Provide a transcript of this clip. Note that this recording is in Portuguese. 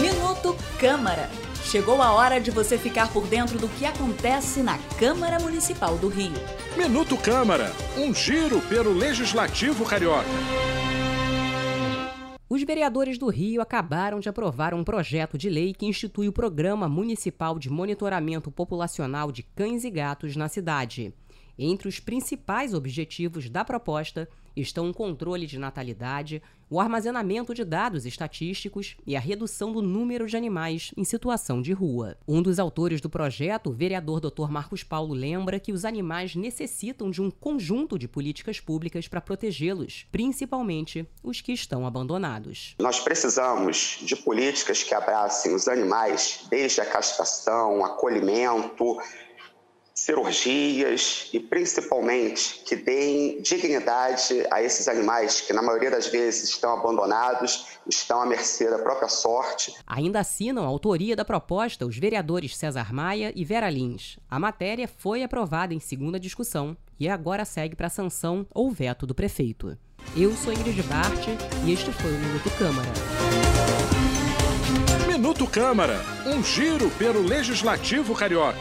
Minuto Câmara. Chegou a hora de você ficar por dentro do que acontece na Câmara Municipal do Rio. Minuto Câmara, um giro pelo Legislativo Carioca. Os vereadores do Rio acabaram de aprovar um projeto de lei que institui o Programa Municipal de Monitoramento Populacional de Cães e Gatos na cidade. Entre os principais objetivos da proposta estão o controle de natalidade, o armazenamento de dados estatísticos e a redução do número de animais em situação de rua. Um dos autores do projeto, o vereador Dr. Marcos Paulo, lembra que os animais necessitam de um conjunto de políticas públicas para protegê-los, principalmente os que estão abandonados. Nós precisamos de políticas que abracem os animais desde a castração, acolhimento, cirurgias e principalmente que deem dignidade a esses animais que na maioria das vezes estão abandonados, estão à mercê da própria sorte. Ainda assinam a autoria da proposta os vereadores César Maia e Vera Lins. A matéria foi aprovada em segunda discussão e agora segue para a sanção ou veto do prefeito. Eu sou Ingrid Bart e este foi o Minuto Câmara. Minuto Câmara, um giro pelo Legislativo Carioca.